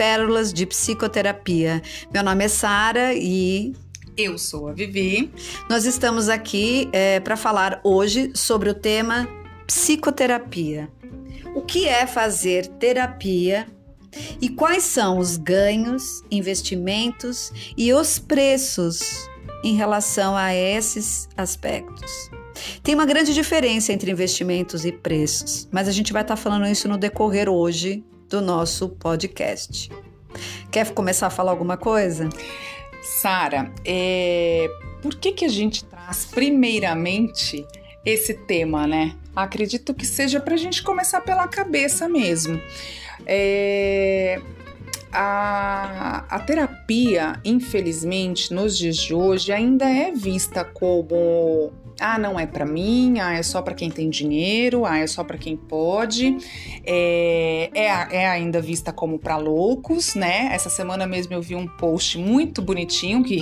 Pérolas de Psicoterapia. Meu nome é Sara e eu sou a Vivi. Nós estamos aqui é, para falar hoje sobre o tema psicoterapia. O que é fazer terapia e quais são os ganhos, investimentos e os preços em relação a esses aspectos? Tem uma grande diferença entre investimentos e preços, mas a gente vai estar falando isso no decorrer hoje do nosso podcast. Quer começar a falar alguma coisa? Sara, é... por que, que a gente traz primeiramente esse tema, né? Acredito que seja para a gente começar pela cabeça mesmo. É... A, a terapia, infelizmente, nos dias de hoje, ainda é vista como ah, não é para mim, ah, é só para quem tem dinheiro, ah, é só para quem pode, é, é, é ainda vista como para loucos, né? Essa semana mesmo eu vi um post muito bonitinho que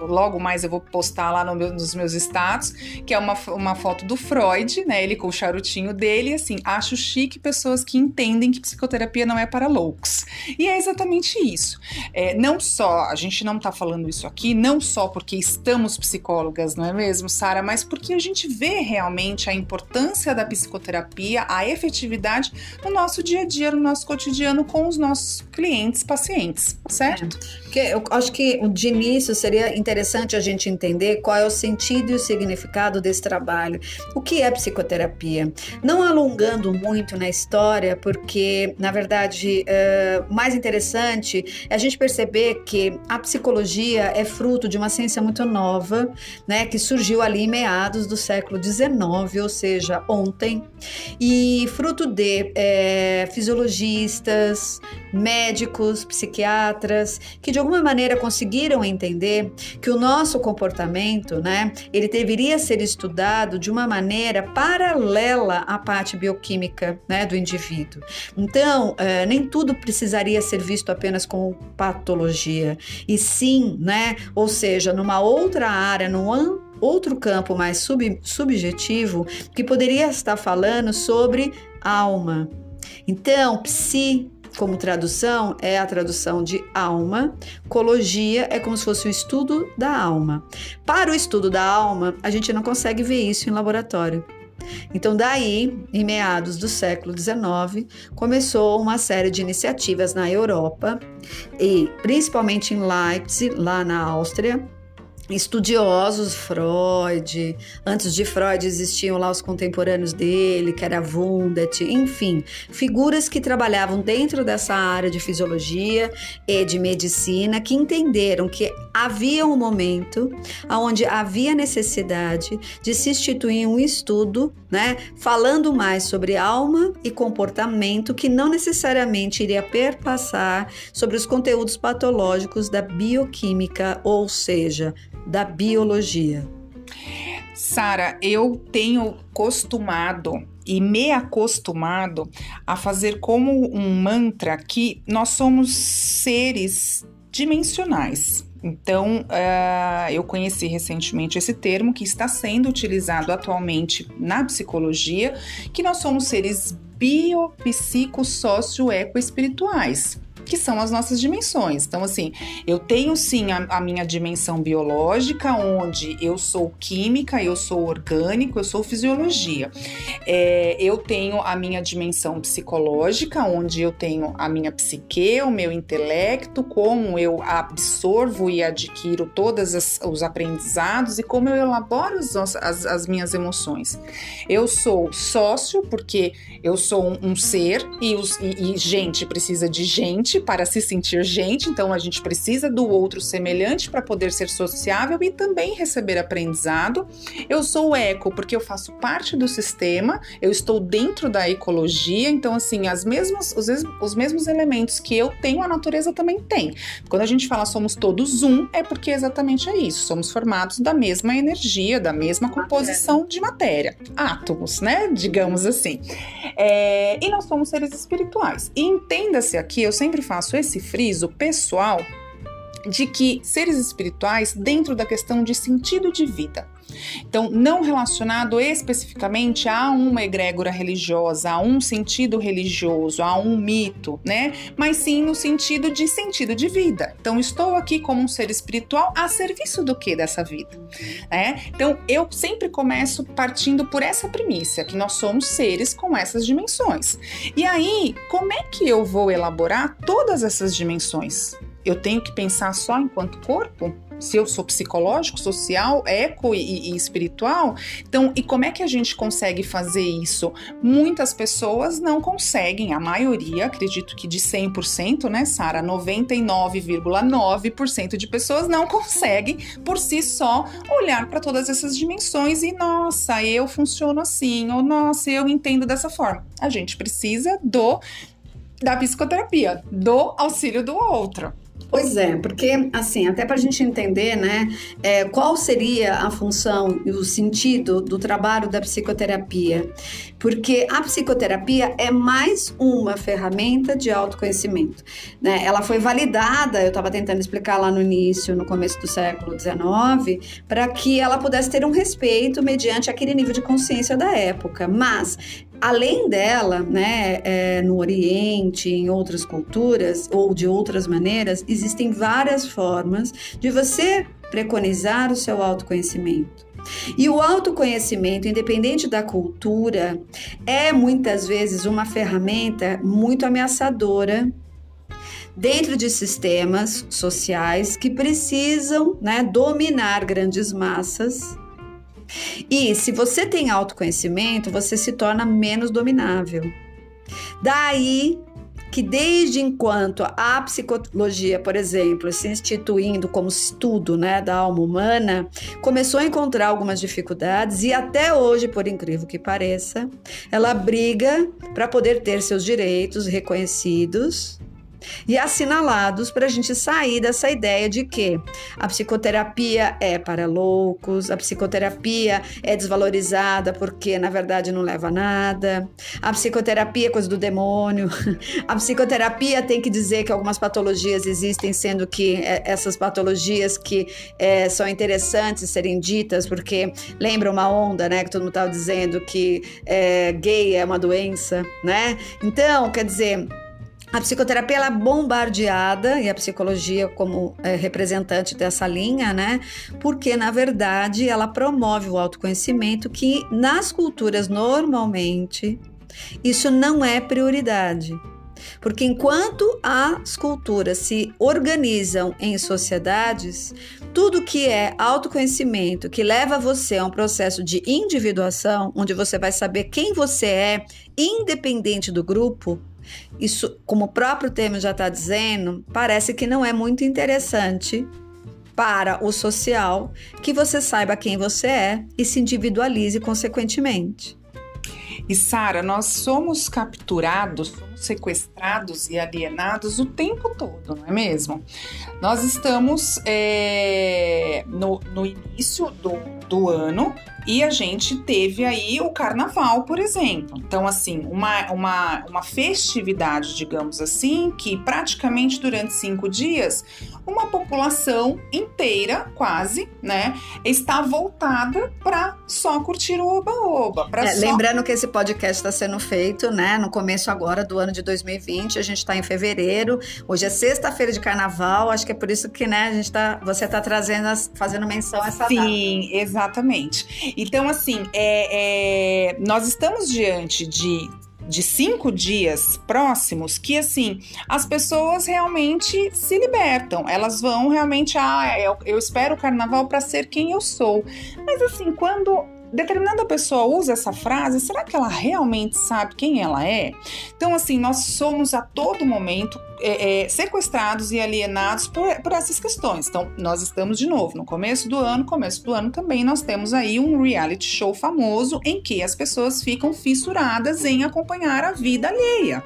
logo mais eu vou postar lá no meu, nos meus status, que é uma, uma foto do Freud, né? Ele com o charutinho dele, assim, acho chique pessoas que entendem que psicoterapia não é para loucos. E é exatamente isso. É, não só, a gente não tá falando isso aqui, não só porque estamos psicólogas, não é mesmo, Sara, mas porque a gente vê realmente a importância da psicoterapia, a efetividade no nosso dia a dia, no nosso cotidiano com os nossos clientes, pacientes, certo? É. Eu acho que de início seria interessante a gente entender qual é o sentido e o significado desse trabalho. O que é psicoterapia? Não alongando muito na história, porque, na verdade, é, mais interessante é a gente perceber que a psicologia é fruto de uma ciência muito nova, né, que surgiu ali em meados meados do século XIX, ou seja, ontem, e fruto de é, fisiologistas, médicos, psiquiatras, que de alguma maneira conseguiram entender que o nosso comportamento, né, ele deveria ser estudado de uma maneira paralela à parte bioquímica, né, do indivíduo. Então, é, nem tudo precisaria ser visto apenas como patologia, e sim, né, ou seja, numa outra área, num outro campo mais sub, subjetivo que poderia estar falando sobre alma. Então, psi como tradução é a tradução de alma, cologia é como se fosse o estudo da alma. Para o estudo da alma, a gente não consegue ver isso em laboratório. Então, daí, em meados do século XIX, começou uma série de iniciativas na Europa e principalmente em Leipzig, lá na Áustria, estudiosos Freud. Antes de Freud existiam lá os contemporâneos dele, que era Wundt, enfim, figuras que trabalhavam dentro dessa área de fisiologia e de medicina que entenderam que havia um momento onde havia necessidade de se instituir um estudo, né, falando mais sobre alma e comportamento que não necessariamente iria perpassar sobre os conteúdos patológicos da bioquímica, ou seja, da biologia? Sara, eu tenho costumado e me acostumado a fazer como um mantra que nós somos seres dimensionais. Então, uh, eu conheci recentemente esse termo que está sendo utilizado atualmente na psicologia, que nós somos seres biopsicossócio-eco-espirituais que são as nossas dimensões. Então, assim, eu tenho sim a, a, minha dimensão biológica, onde eu sou química, eu sou orgânico, eu sou fisiologia. É, eu tenho a minha dimensão psicológica, onde eu tenho a minha psique, o meu intelecto, como eu absorvo e adquiro todos os aprendizados e como eu elaboro as, as, as, minhas emoções. Eu sou sócio, porque eu sou um, um ser e, os, e, e gente precisa de gente gente para se sentir gente, então a gente precisa do outro semelhante para poder ser sociável e também receber aprendizado. Eu sou eco porque eu faço parte do sistema, eu estou dentro da ecologia, então assim, as mesmas, os, os mesmos elementos que eu tenho, a natureza também tem. Quando a gente fala somos todos um, é porque exatamente é isso, somos formados da mesma energia, da mesma composição de matéria, átomos, né? Digamos assim. É, e nós somos seres espirituais. E entenda-se aqui, eu sempre faço esse friso pessoal de que seres espirituais, dentro da questão de sentido de vida, então, não relacionado especificamente a uma egrégora religiosa, a um sentido religioso, a um mito, né? Mas sim no sentido de sentido de vida. Então, estou aqui como um ser espiritual a serviço do que dessa vida, né? Então, eu sempre começo partindo por essa premissa, que nós somos seres com essas dimensões. E aí, como é que eu vou elaborar todas essas dimensões? Eu tenho que pensar só enquanto corpo? se eu sou psicológico, social, eco e, e, espiritual. Então, e como é que a gente consegue fazer isso? Muitas pessoas não conseguem, a maioria, acredito que de 100%, né, Sara? 99,9% de pessoas não conseguem por si só olhar para todas essas dimensões e, nossa, eu funciono assim, ou nossa, eu entendo dessa forma. A gente precisa do da psicoterapia, do auxílio do outro. Pois é, porque assim, até para a gente entender, né, é, qual seria a função e o sentido do trabalho da psicoterapia, porque a psicoterapia é mais uma ferramenta de autoconhecimento, né? Ela foi validada, eu estava tentando explicar lá no início, no começo do século XIX, para que ela pudesse ter um respeito mediante aquele nível de consciência da época, mas além dela, né, é, no Oriente, em outras culturas ou de outras maneiras, existem várias formas de você preconizar o seu autoconhecimento. E o autoconhecimento, independente da cultura, é muitas vezes uma ferramenta muito ameaçadora dentro de sistemas sociais que precisam né, dominar grandes massas e se você tem autoconhecimento, você se torna menos dominável. Daí que desde enquanto a psicologia, por exemplo, se instituindo como estudo né, da alma humana, começou a encontrar algumas dificuldades e até hoje, por incrível que pareça, ela briga para poder ter seus direitos reconhecidos e assinalados para a gente sair dessa ideia de que a psicoterapia é para loucos, a psicoterapia é desvalorizada porque na verdade não leva a nada, a psicoterapia é coisa do demônio, a psicoterapia tem que dizer que algumas patologias existem, sendo que é, essas patologias que é, são interessantes serem ditas, porque lembra uma onda, né, que todo mundo estava dizendo que é, gay é uma doença, né? Então, quer dizer a psicoterapia ela é bombardeada e a psicologia como é, representante dessa linha, né? Porque na verdade ela promove o autoconhecimento que nas culturas normalmente isso não é prioridade. Porque enquanto as culturas se organizam em sociedades, tudo que é autoconhecimento, que leva você a um processo de individuação, onde você vai saber quem você é, independente do grupo, isso, como o próprio termo já está dizendo, parece que não é muito interessante para o social que você saiba quem você é e se individualize consequentemente. E Sara, nós somos capturados, somos sequestrados e alienados o tempo todo, não é mesmo? Nós estamos é, no, no início do, do ano e a gente teve aí o carnaval, por exemplo. Então, assim, uma, uma, uma festividade, digamos assim, que praticamente durante cinco dias, uma população inteira, quase, né, está voltada para só curtir o oba-oba. É, só... Lembrando que esse podcast está sendo feito, né, no começo agora do ano de 2020, a gente está em fevereiro, hoje é sexta-feira de carnaval, acho que é por isso que, né, a gente tá, você está trazendo, fazendo menção a essa Sim, data. Sim, exatamente. Então, assim, é, é, nós estamos diante de de cinco dias próximos que assim as pessoas realmente se libertam elas vão realmente ah eu, eu espero o carnaval para ser quem eu sou mas assim quando determinada pessoa usa essa frase, será que ela realmente sabe quem ela é? Então, assim, nós somos a todo momento é, é, sequestrados e alienados por, por essas questões. Então, nós estamos de novo no começo do ano, começo do ano também nós temos aí um reality show famoso em que as pessoas ficam fissuradas em acompanhar a vida alheia.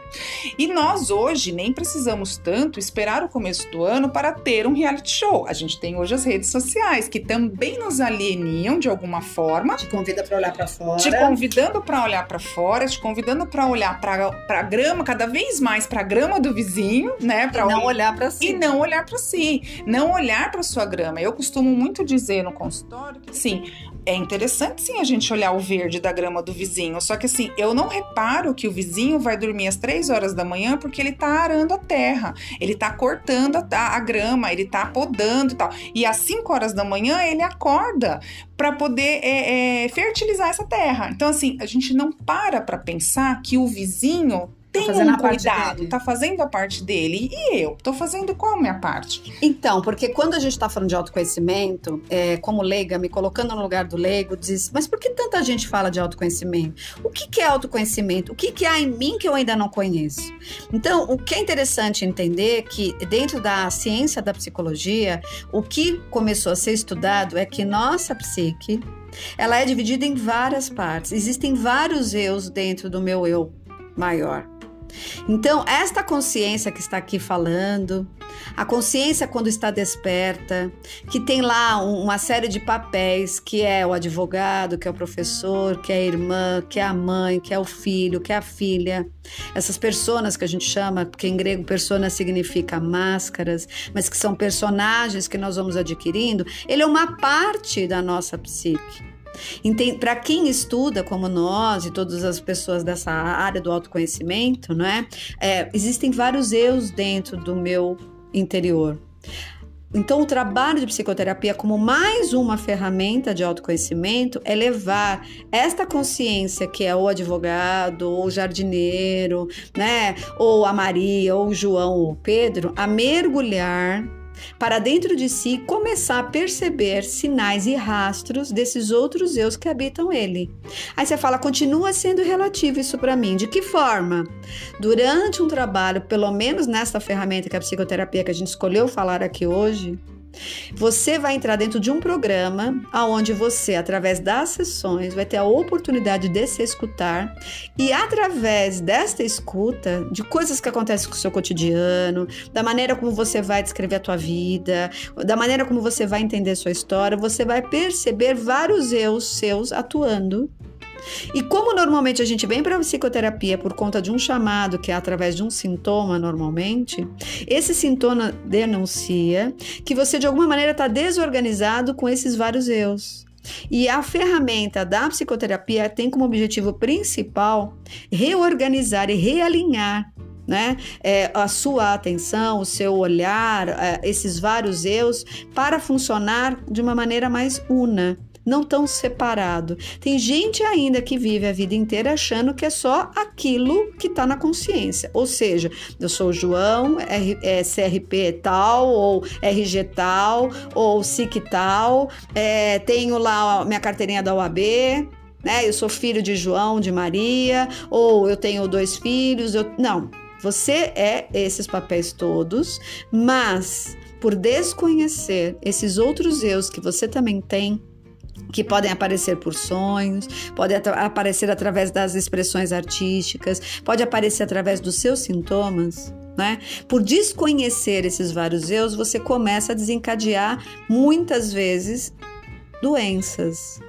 E nós hoje nem precisamos tanto esperar o começo do ano para ter um reality show. A gente tem hoje as redes sociais que também nos alieniam de alguma forma. Te convida para olhar para fora. Te convidando para olhar para fora, te convidando para olhar para a grama cada vez mais para a grama do vizinho né? Pra não olhar para si. E não olhar para si. Não olhar para sua grama. Eu costumo muito dizer no consultório que, sim, é interessante sim a gente olhar o verde da grama do vizinho. Só que assim, eu não reparo que o vizinho vai dormir às três horas da manhã porque ele tá arando a terra, ele tá cortando a, a grama, ele tá podando e tal. E às 5 horas da manhã ele acorda para poder é, é, fertilizar essa terra. Então, assim, a gente não para para pensar que o vizinho tem tá um cuidado, tá fazendo a parte dele. E eu? Tô fazendo qual a minha parte? Então, porque quando a gente tá falando de autoconhecimento, é, como leiga, me colocando no lugar do leigo, diz, mas por que tanta gente fala de autoconhecimento? O que, que é autoconhecimento? O que, que há em mim que eu ainda não conheço? Então, o que é interessante entender é que dentro da ciência da psicologia, o que começou a ser estudado é que nossa psique, ela é dividida em várias partes. Existem vários eus dentro do meu eu maior. Então, esta consciência que está aqui falando, a consciência quando está desperta, que tem lá uma série de papéis, que é o advogado, que é o professor, que é a irmã, que é a mãe, que é o filho, que é a filha. Essas personas que a gente chama, porque em grego persona significa máscaras, mas que são personagens que nós vamos adquirindo, ele é uma parte da nossa psique. Para quem estuda, como nós e todas as pessoas dessa área do autoconhecimento, não é? é existem vários eus dentro do meu interior. Então, o trabalho de psicoterapia, como mais uma ferramenta de autoconhecimento, é levar esta consciência, que é o advogado, ou o jardineiro, né, ou a Maria, ou o João, ou o Pedro, a mergulhar para dentro de si começar a perceber sinais e rastros desses outros eus que habitam ele. Aí você fala, continua sendo relativo isso para mim. De que forma? Durante um trabalho, pelo menos nessa ferramenta que é a psicoterapia que a gente escolheu falar aqui hoje, você vai entrar dentro de um programa aonde você, através das sessões, vai ter a oportunidade de se escutar e através desta escuta, de coisas que acontecem com o seu cotidiano, da maneira como você vai descrever a tua vida, da maneira como você vai entender a sua história, você vai perceber vários eus seus atuando e como normalmente a gente vem para a psicoterapia por conta de um chamado, que é através de um sintoma normalmente, esse sintoma denuncia que você de alguma maneira está desorganizado com esses vários eus. E a ferramenta da psicoterapia tem como objetivo principal reorganizar e realinhar né? É, a sua atenção, o seu olhar, é, esses vários eus, para funcionar de uma maneira mais una não tão separado. Tem gente ainda que vive a vida inteira achando que é só aquilo que está na consciência. Ou seja, eu sou João, R, é, CRP tal, ou RG tal, ou SIC tal, é, tenho lá minha carteirinha da OAB, né? Eu sou filho de João, de Maria, ou eu tenho dois filhos. Eu... Não, você é esses papéis todos, mas por desconhecer esses outros eus que você também tem, que podem aparecer por sonhos, podem aparecer através das expressões artísticas, pode aparecer através dos seus sintomas. Né? Por desconhecer esses vários eus, você começa a desencadear muitas vezes doenças,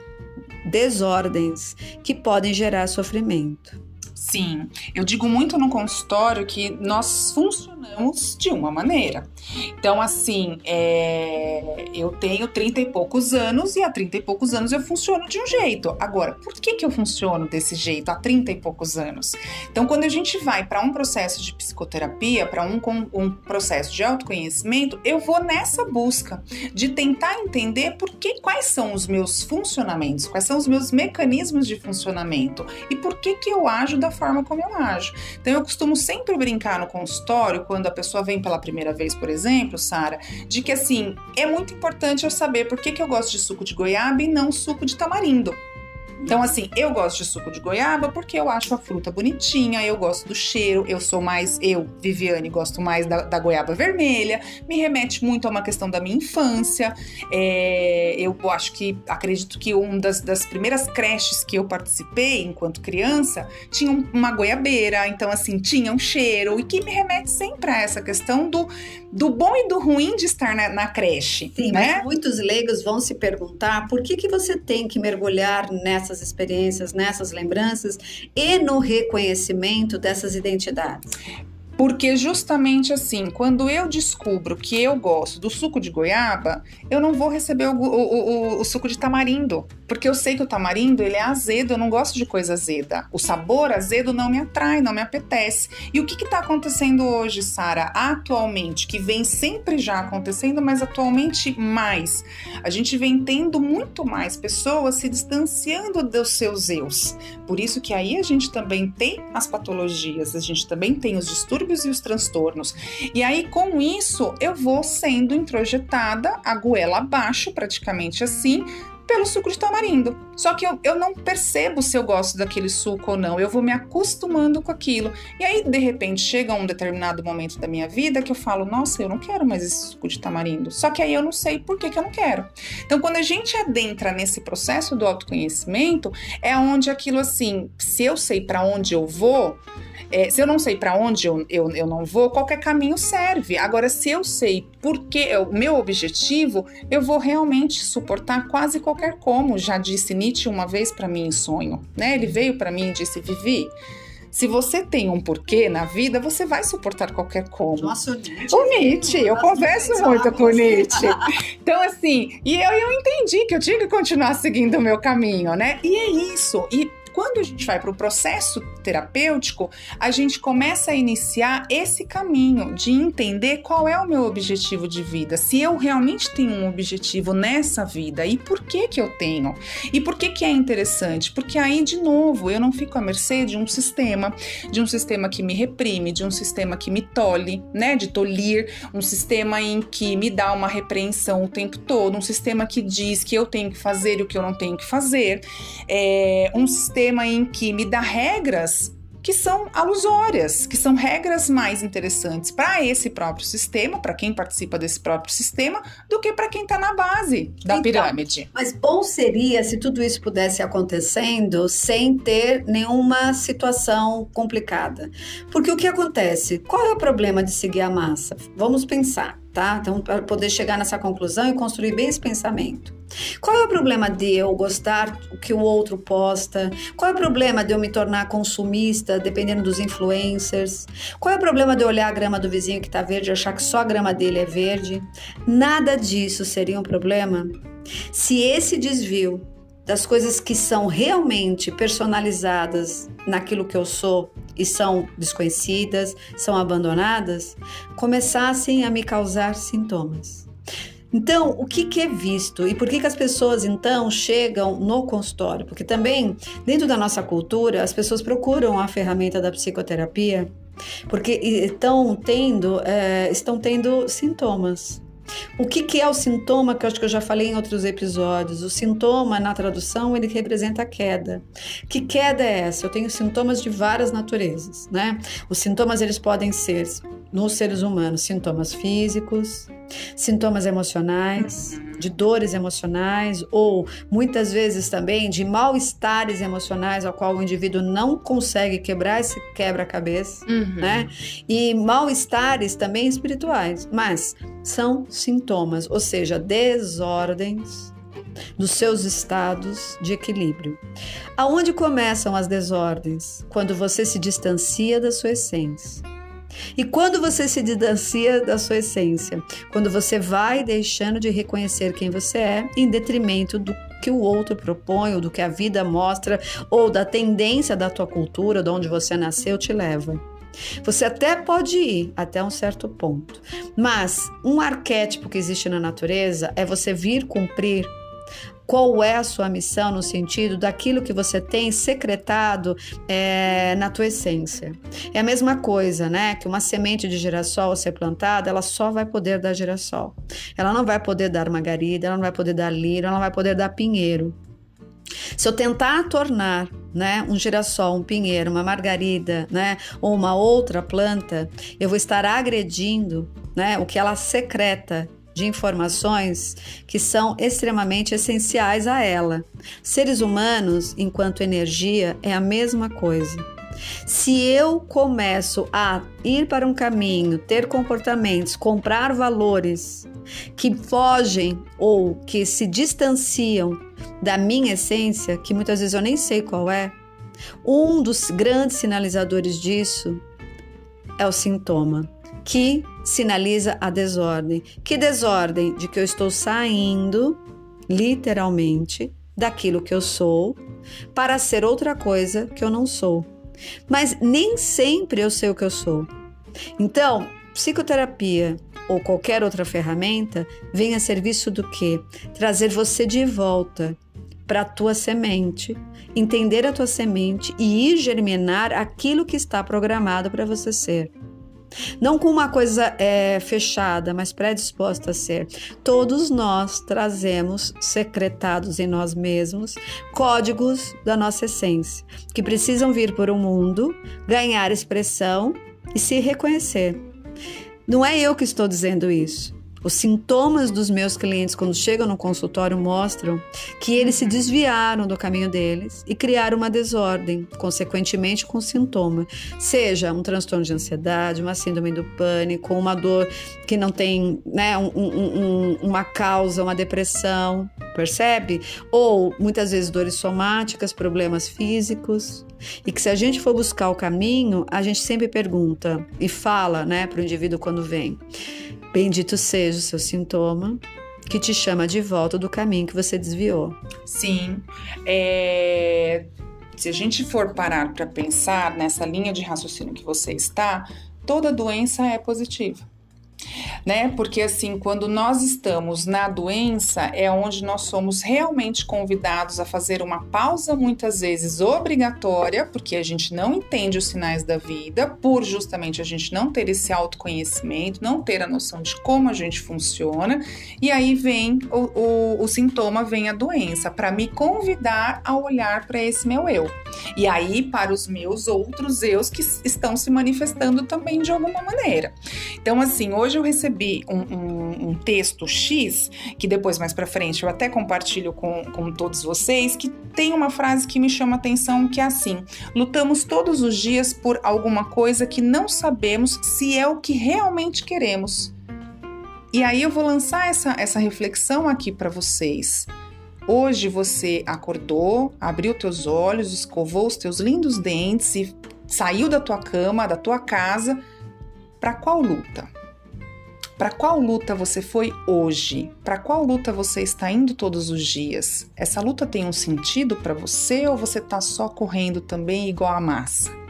desordens que podem gerar sofrimento. Sim, eu digo muito no consultório que nós funcionamos de uma maneira. Então, assim, é... eu tenho 30 e poucos anos e há 30 e poucos anos eu funciono de um jeito. Agora, por que, que eu funciono desse jeito há 30 e poucos anos? Então, quando a gente vai para um processo de psicoterapia, para um, um processo de autoconhecimento, eu vou nessa busca de tentar entender por que, quais são os meus funcionamentos, quais são os meus mecanismos de funcionamento e por que, que eu ajo da forma como eu ajo. Então eu costumo sempre brincar no consultório, quando a pessoa vem pela primeira vez, por exemplo, Sara, de que assim, é muito importante eu saber por que, que eu gosto de suco de goiaba e não suco de tamarindo. Então, assim, eu gosto de suco de goiaba porque eu acho a fruta bonitinha, eu gosto do cheiro, eu sou mais, eu, Viviane, gosto mais da, da goiaba vermelha, me remete muito a uma questão da minha infância. É, eu acho que, acredito que uma das, das primeiras creches que eu participei enquanto criança tinha uma goiabeira, então, assim, tinha um cheiro e que me remete sempre a essa questão do, do bom e do ruim de estar na, na creche. Sim, né? muitos leigos vão se perguntar por que, que você tem que mergulhar nessa nessas experiências, nessas lembranças e no reconhecimento dessas identidades? Porque justamente assim, quando eu descubro que eu gosto do suco de goiaba, eu não vou receber o, o, o, o, suco de tamarindo. Porque eu sei que o tamarindo ele é azedo, eu não gosto de coisa azeda. O sabor azedo não me atrai, não me apetece. E o que está acontecendo hoje, Sara? Atualmente, que vem sempre já acontecendo, mas atualmente mais. A gente vem tendo muito mais pessoas se distanciando dos seus eus. Por isso que aí a gente também tem as patologias, a gente também tem os distúrbios distúrbios e os transtornos. E aí, com isso, eu vou sendo introjetada a goela abaixo, praticamente assim, pelo suco de tamarindo. Só que eu, eu não percebo se eu gosto daquele suco ou não, eu vou me acostumando com aquilo. E aí, de repente, chega um determinado momento da minha vida que eu falo, nossa, eu não quero mais esse suco de tamarindo. Só que aí eu não sei por que, que eu não quero. Então, quando a gente adentra nesse processo do autoconhecimento, é onde aquilo assim, se eu sei para onde eu vou, é, se eu não sei para onde eu, eu, eu não vou, qualquer caminho serve. Agora, se eu sei porque é o meu objetivo, eu vou realmente suportar quase qualquer como, já disse Nietzsche uma vez para mim em sonho, né? Ele veio para mim e disse: Vivi, se você tem um porquê na vida, você vai suportar qualquer como. Nossa, o Nietzsche. O Nietzsche, eu converso muito com o Nietzsche. Então, assim, e eu, eu entendi que eu tinha que continuar seguindo o meu caminho, né? E é isso. E quando a gente vai para o processo terapêutico, a gente começa a iniciar esse caminho de entender qual é o meu objetivo de vida, se eu realmente tenho um objetivo nessa vida e por que que eu tenho. E por que que é interessante? Porque aí de novo, eu não fico à mercê de um sistema, de um sistema que me reprime, de um sistema que me tolhe, né, de tolir, um sistema em que me dá uma repreensão o tempo todo, um sistema que diz que eu tenho que fazer o que eu não tenho que fazer, é um sistema em que me dá regras que são alusórias, que são regras mais interessantes para esse próprio sistema, para quem participa desse próprio sistema, do que para quem está na base da então, pirâmide. Mas bom seria se tudo isso pudesse acontecendo sem ter nenhuma situação complicada. Porque o que acontece? Qual é o problema de seguir a massa? Vamos pensar tá? Então, para poder chegar nessa conclusão e construir bem esse pensamento. Qual é o problema de eu gostar o que o outro posta? Qual é o problema de eu me tornar consumista, dependendo dos influencers? Qual é o problema de eu olhar a grama do vizinho que está verde e achar que só a grama dele é verde? Nada disso seria um problema se esse desvio das coisas que são realmente personalizadas naquilo que eu sou e são desconhecidas, são abandonadas, começassem a me causar sintomas. Então, o que, que, é visto e por que, que as pessoas então chegam no consultório? Porque também, dentro da nossa cultura, as pessoas procuram a ferramenta da psicoterapia porque estão tendo, é, estão tendo sintomas. O que, que, é o sintoma que eu acho que eu já falei em outros episódios? O sintoma na tradução ele representa a queda. Que queda é essa? Eu tenho sintomas de várias naturezas, né? Os sintomas eles podem ser nos seres humanos sintomas físicos, sintomas emocionais, de dores emocionais ou muitas vezes também de mal-estares emocionais ao qual o indivíduo não consegue quebrar esse quebra-cabeça, uhum. né? E mal-estares também espirituais, mas são sintomas, ou seja, desordens dos seus estados de equilíbrio. Aonde começam as desordens? Quando você se distancia da sua essência e quando você se distancia da sua essência, quando você vai deixando de reconhecer quem você é em detrimento do que o outro propõe, ou do que a vida mostra, ou da tendência da tua cultura, de onde você nasceu, te leva. Você até pode ir até um certo ponto, mas um arquétipo que existe na natureza é você vir cumprir qual é a sua missão no sentido daquilo que você tem secretado é, na tua essência. É a mesma coisa, né? Que uma semente de girassol ser plantada, ela só vai poder dar girassol. Ela não vai poder dar margarida, ela não vai poder dar lira, ela não vai poder dar pinheiro. Se eu tentar tornar né, um girassol, um pinheiro, uma margarida, né, ou uma outra planta, eu vou estar agredindo, né, o que ela secreta de informações que são extremamente essenciais a ela. Seres humanos, enquanto energia, é a mesma coisa. Se eu começo a ir para um caminho, ter comportamentos, comprar valores que fogem ou que se distanciam da minha essência, que muitas vezes eu nem sei qual é, um dos grandes sinalizadores disso é o sintoma que sinaliza a desordem. Que desordem? De que eu estou saindo, literalmente, daquilo que eu sou para ser outra coisa que eu não sou. Mas nem sempre eu sei o que eu sou. Então, psicoterapia ou qualquer outra ferramenta vem a serviço do que? Trazer você de volta para a tua semente, entender a tua semente e ir germinar aquilo que está programado para você ser. Não com uma coisa é, fechada, mas predisposta a ser. Todos nós trazemos secretados em nós mesmos códigos da nossa essência, que precisam vir por um mundo, ganhar expressão e se reconhecer. Não é eu que estou dizendo isso. Os sintomas dos meus clientes quando chegam no consultório mostram que eles se desviaram do caminho deles e criaram uma desordem, consequentemente com sintoma, seja um transtorno de ansiedade, uma síndrome do pânico, uma dor que não tem né, um, um, uma causa, uma depressão, percebe? Ou muitas vezes dores somáticas, problemas físicos. E que se a gente for buscar o caminho, a gente sempre pergunta e fala né, para o indivíduo quando vem. Bendito seja o seu sintoma que te chama de volta do caminho que você desviou. Sim. É... Se a gente for parar para pensar nessa linha de raciocínio que você está, toda doença é positiva né? Porque assim, quando nós estamos na doença, é onde nós somos realmente convidados a fazer uma pausa, muitas vezes obrigatória, porque a gente não entende os sinais da vida, por justamente a gente não ter esse autoconhecimento, não ter a noção de como a gente funciona, e aí vem o, o, o sintoma, vem a doença, para me convidar a olhar para esse meu eu. E aí, para os meus outros eus que estão se manifestando também de alguma maneira. Então, assim, hoje eu recebi um, um, um texto X, que depois, mais para frente, eu até compartilho com, com todos vocês, que tem uma frase que me chama atenção, que é assim: lutamos todos os dias por alguma coisa que não sabemos se é o que realmente queremos. E aí eu vou lançar essa, essa reflexão aqui para vocês. Hoje você acordou, abriu teus olhos, escovou os teus lindos dentes e saiu da tua cama, da tua casa, para qual luta? Para qual luta você foi hoje? Para qual luta você está indo todos os dias? Essa luta tem um sentido para você ou você está só correndo também igual a massa?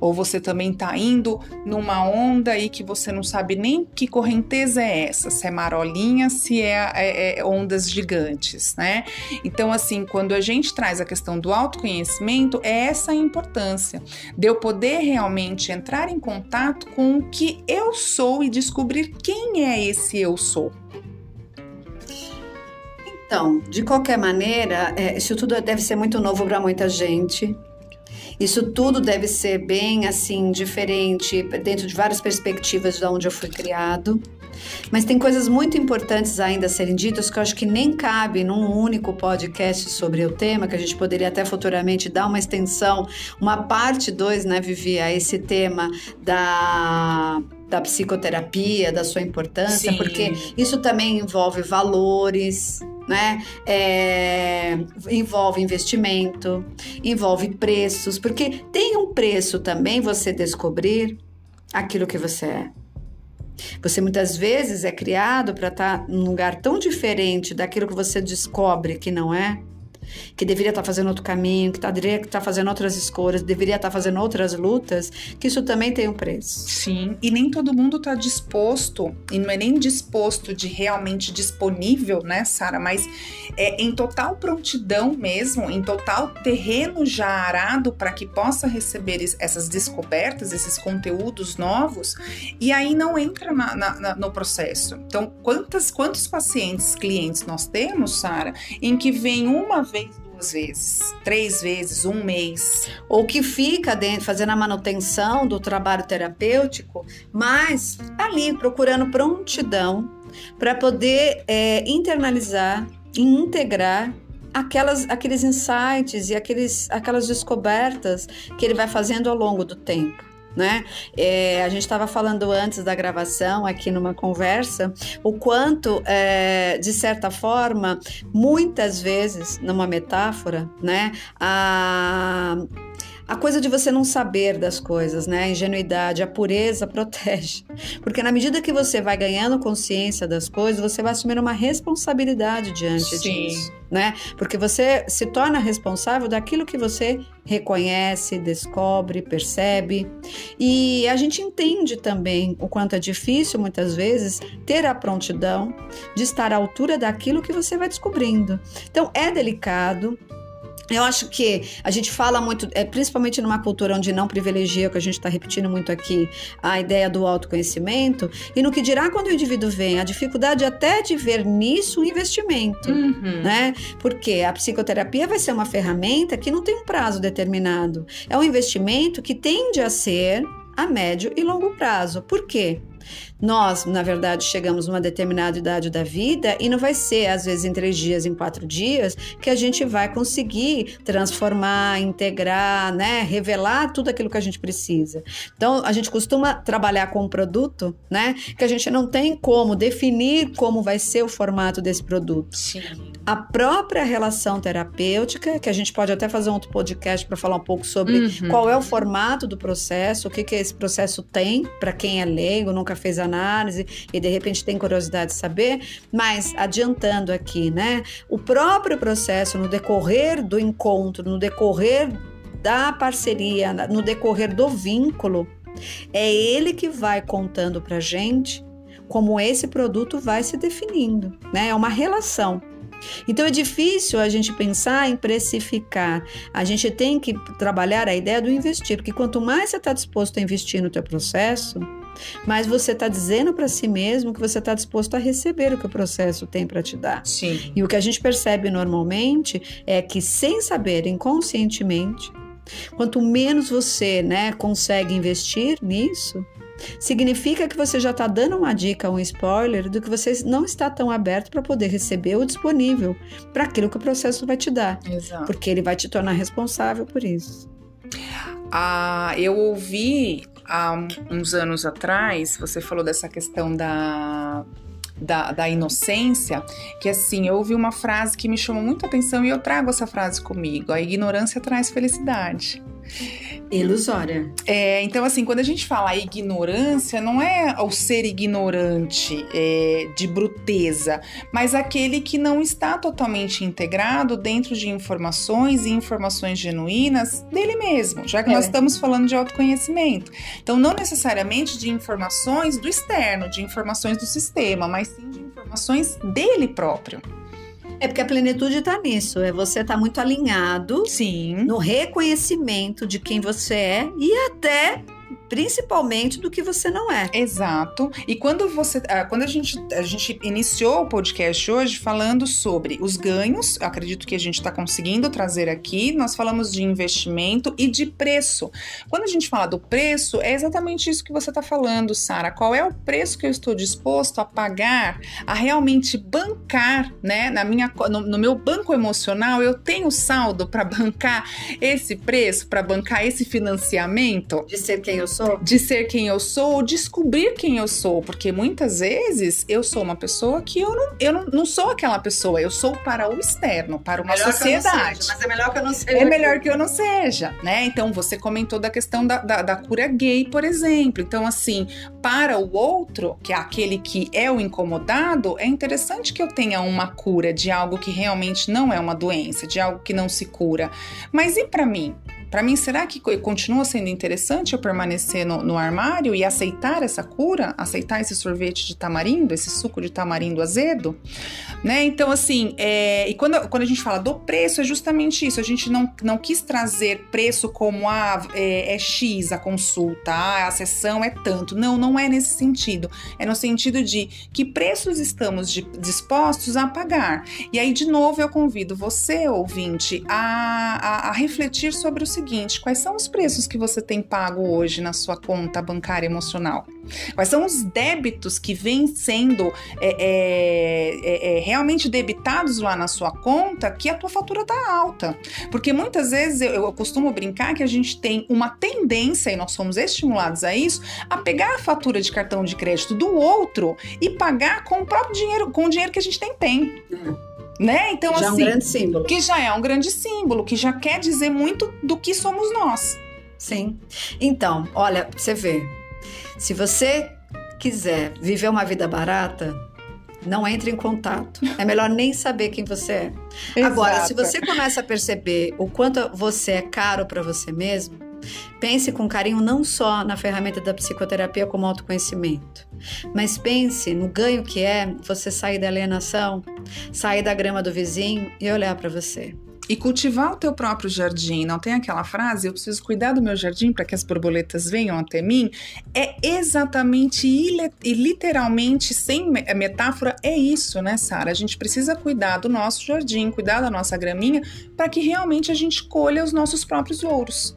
Ou você também está indo numa onda aí que você não sabe nem que correnteza é essa, se é marolinha, se é, é, é ondas gigantes, né? Então, assim, quando a gente traz a questão do autoconhecimento, é essa a importância de eu poder realmente entrar em contato com o que eu sou e descobrir quem é esse eu sou. Então, de qualquer maneira, é, isso tudo deve ser muito novo para muita gente. Isso tudo deve ser bem assim diferente dentro de várias perspectivas de onde eu fui criado. Mas tem coisas muito importantes ainda a serem ditas que eu acho que nem cabe num único podcast sobre o tema, que a gente poderia até futuramente dar uma extensão, uma parte 2, né, Vivi, a esse tema da da psicoterapia, da sua importância, Sim. porque isso também envolve valores, né? É, envolve investimento, envolve preços, porque tem um preço também você descobrir aquilo que você é. Você muitas vezes é criado para estar tá num lugar tão diferente daquilo que você descobre que não é, que deveria estar tá fazendo outro caminho, que tá, deveria estar tá fazendo outras escolhas, deveria estar fazendo outras lutas, que isso também tem um preço. Sim, e nem todo mundo está disposto, e não é nem disposto de realmente disponível, né, Sara, mas é em total prontidão mesmo, em total terreno já arado para que possa receber essas descobertas, esses conteúdos novos, e aí não entra na, na, no processo. Então, quantas, quantos pacientes, clientes nós temos, Sara, em que vem uma vez, duas vezes, três vezes, um mês. Ou que fica dentro, fazendo a manutenção do trabalho terapêutico, mas ali procurando prontidão para poder é, internalizar e integrar aquelas, aqueles insights e aqueles, aquelas descobertas que ele vai fazendo ao longo do tempo né? É, a gente estava falando antes da gravação, aqui numa conversa, o quanto, é, de certa forma, muitas vezes, numa metáfora, né? A, a coisa de você não saber das coisas, né? A ingenuidade, a pureza protege. Porque na medida que você vai ganhando consciência das coisas, você vai assumir uma responsabilidade diante Sim. disso, né? Porque você se torna responsável daquilo que você reconhece, descobre, percebe. E a gente entende também o quanto é difícil, muitas vezes, ter a prontidão de estar à altura daquilo que você vai descobrindo. Então, é delicado, eu acho que a gente fala muito, é, principalmente numa cultura onde não privilegia, o que a gente está repetindo muito aqui, a ideia do autoconhecimento, e no que dirá quando o indivíduo vem, a dificuldade até de ver nisso um investimento, uhum. né? Porque a psicoterapia vai ser uma ferramenta que não tem um prazo determinado. É um investimento que tende a ser a médio e longo prazo. Por quê? Nós, na verdade, chegamos numa determinada idade da vida e não vai ser, às vezes, em três dias, em quatro dias, que a gente vai conseguir transformar, integrar, né, revelar tudo aquilo que a gente precisa. Então, a gente costuma trabalhar com um produto, né, que a gente não tem como definir como vai ser o formato desse produto. Sim. A própria relação terapêutica, que a gente pode até fazer um outro podcast para falar um pouco sobre uhum. qual é o formato do processo, o que, que esse processo tem para quem é leigo, nunca fez a análise e de repente tem curiosidade de saber, mas adiantando aqui, né? O próprio processo no decorrer do encontro, no decorrer da parceria, no decorrer do vínculo, é ele que vai contando pra gente como esse produto vai se definindo, né? É uma relação. Então é difícil a gente pensar em precificar. A gente tem que trabalhar a ideia do investir, porque quanto mais você está disposto a investir no teu processo, mas você está dizendo para si mesmo que você está disposto a receber o que o processo tem para te dar. Sim. E o que a gente percebe normalmente é que, sem saber, inconscientemente, quanto menos você né, consegue investir nisso, significa que você já está dando uma dica, um spoiler do que você não está tão aberto para poder receber ou disponível para aquilo que o processo vai te dar. Exato. Porque ele vai te tornar responsável por isso. Ah, eu ouvi há uns anos atrás, você falou dessa questão da, da, da, inocência, que assim, eu ouvi uma frase que me chamou muito a atenção e eu trago essa frase comigo: a ignorância traz felicidade ilusória. É, então, assim, quando a gente fala ignorância, não é o ser ignorante é, de bruteza, mas aquele que não está totalmente integrado dentro de informações e informações genuínas dele mesmo, já que é. nós estamos falando de autoconhecimento. Então, não necessariamente de informações do externo, de informações do sistema, mas sim de informações dele próprio. É porque a plenitude está nisso, é você estar tá muito alinhado Sim. no reconhecimento de quem você é e até principalmente do que você não é. Exato. E quando você, ah, quando a gente, a gente iniciou o podcast hoje falando sobre os ganhos, acredito que a gente está conseguindo trazer aqui. Nós falamos de investimento e de preço. Quando a gente fala do preço, é exatamente isso que você está falando, Sara. Qual é o preço que eu estou disposto a pagar, a realmente bancar, né? Na minha, no, no meu banco emocional, eu tenho saldo para bancar esse preço, para bancar esse financiamento de ser quem eu sou sou. De ser quem eu sou, descobrir quem eu sou. Porque muitas vezes eu sou uma pessoa que eu não, eu não, não sou aquela pessoa. Eu sou para o externo, para uma melhor sociedade. Seja, mas é melhor que eu não seja. É melhor que eu não seja, né? Então você comentou da questão da, da, da cura gay, por exemplo. Então, assim, para o outro, que é aquele que é o incomodado, é interessante que eu tenha uma cura de algo que realmente não é uma doença, de algo que não se cura. Mas e para mim? Para mim, será que continua sendo interessante eu permanecer no, no, armário e aceitar essa cura, aceitar esse sorvete de tamarindo, esse suco de tamarindo azedo? Né? Então, assim, é, e quando, quando a gente fala do preço, é justamente isso. A gente não, não quis trazer preço como ah, é, é X a consulta, ah, a sessão é tanto. Não, não é nesse sentido. É no sentido de que preços estamos de, dispostos a pagar. E aí, de novo, eu convido você, ouvinte, a, a, a refletir sobre o seguinte seguinte: quais são os preços que você tem pago hoje na sua conta bancária emocional? Quais são os débitos que vêm sendo é, é, é, é, realmente debitados lá na sua conta que a tua fatura tá alta? Porque muitas vezes eu, eu costumo brincar que a gente tem uma tendência, e nós somos estimulados a isso, a pegar a fatura de cartão de crédito do outro e pagar com o próprio dinheiro, com o dinheiro que a gente tem. tem. Né? Então, já assim. é um grande símbolo. Que já é um grande símbolo, que já quer dizer muito do que somos nós. Sim. Então, olha, você vê. Se você quiser viver uma vida barata, não entre em contato. É melhor nem saber quem você é. Exato. Agora, se você começa a perceber o quanto você é caro para você mesmo, pense com carinho não só na ferramenta da psicoterapia como autoconhecimento, mas pense no ganho que é você sair da alienação, sair da grama do vizinho e olhar para você e cultivar o teu próprio jardim. Não tem aquela frase, eu preciso cuidar do meu jardim para que as borboletas venham até mim? É exatamente e literalmente, sem metáfora, é isso, né, Sara? A gente precisa cuidar do nosso jardim, cuidar da nossa graminha, para que realmente a gente colha os nossos próprios louros.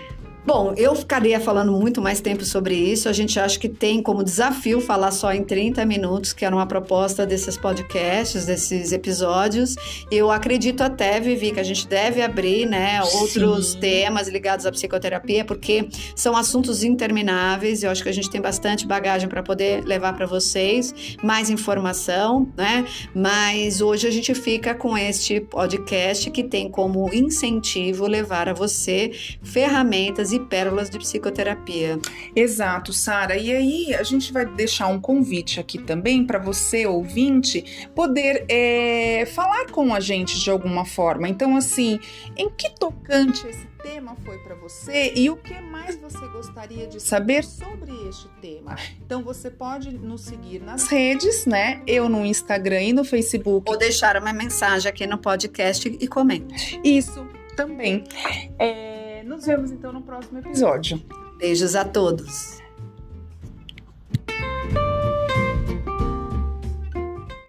Bom, eu ficaria falando muito mais tempo sobre isso. A gente acha que tem como desafio falar só em 30 minutos, que era uma proposta desses podcasts, desses episódios. Eu acredito até, Vivi, que a gente deve abrir, né, outros Sim. temas ligados à psicoterapia, porque são assuntos intermináveis. Eu acho que a gente tem bastante bagagem para poder levar para vocês, mais informação, né? Mas hoje a gente fica com este podcast que tem como incentivo levar a você ferramentas e pérolas de psicoterapia. Exato, Sara. E aí a gente vai deixar um convite aqui também para você, ouvinte, poder é, falar com a gente de alguma forma. Então, assim, em que tocante esse tema foi para você e o que mais você gostaria de saber sobre este tema. Então você pode nos seguir nas redes, né? Eu no Instagram e no Facebook. Ou deixar uma mensagem aqui no podcast e comente. Isso também. É, nos vemos então no próximo episódio. Beijos a todos.